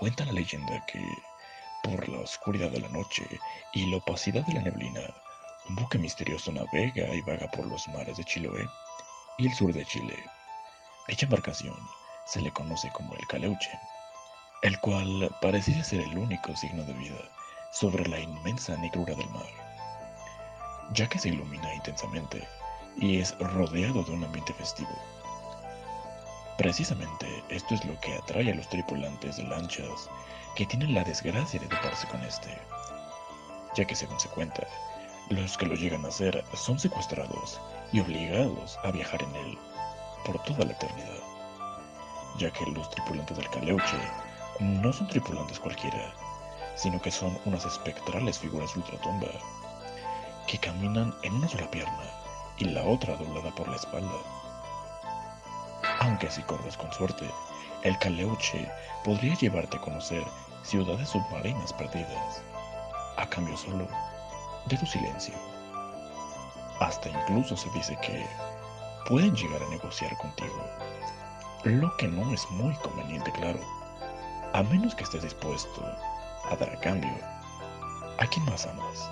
Cuenta la leyenda que, por la oscuridad de la noche y la opacidad de la neblina, un buque misterioso navega y vaga por los mares de Chiloé y el sur de Chile. Dicha embarcación se le conoce como el Caleuche, el cual parecía ser el único signo de vida sobre la inmensa negrura del mar, ya que se ilumina intensamente y es rodeado de un ambiente festivo. Precisamente esto es lo que atrae a los tripulantes de lanchas que tienen la desgracia de toparse con este, ya que según se cuenta, los que lo llegan a hacer son secuestrados y obligados a viajar en él por toda la eternidad, ya que los tripulantes del Caleuche no son tripulantes cualquiera, sino que son unas espectrales figuras ultratumba que caminan en una sola pierna y la otra doblada por la espalda aunque si corres con suerte, el Caleuche podría llevarte a conocer ciudades submarinas perdidas, a cambio solo de tu silencio. Hasta incluso se dice que pueden llegar a negociar contigo, lo que no es muy conveniente, claro, a menos que estés dispuesto a dar a cambio a quien más amas.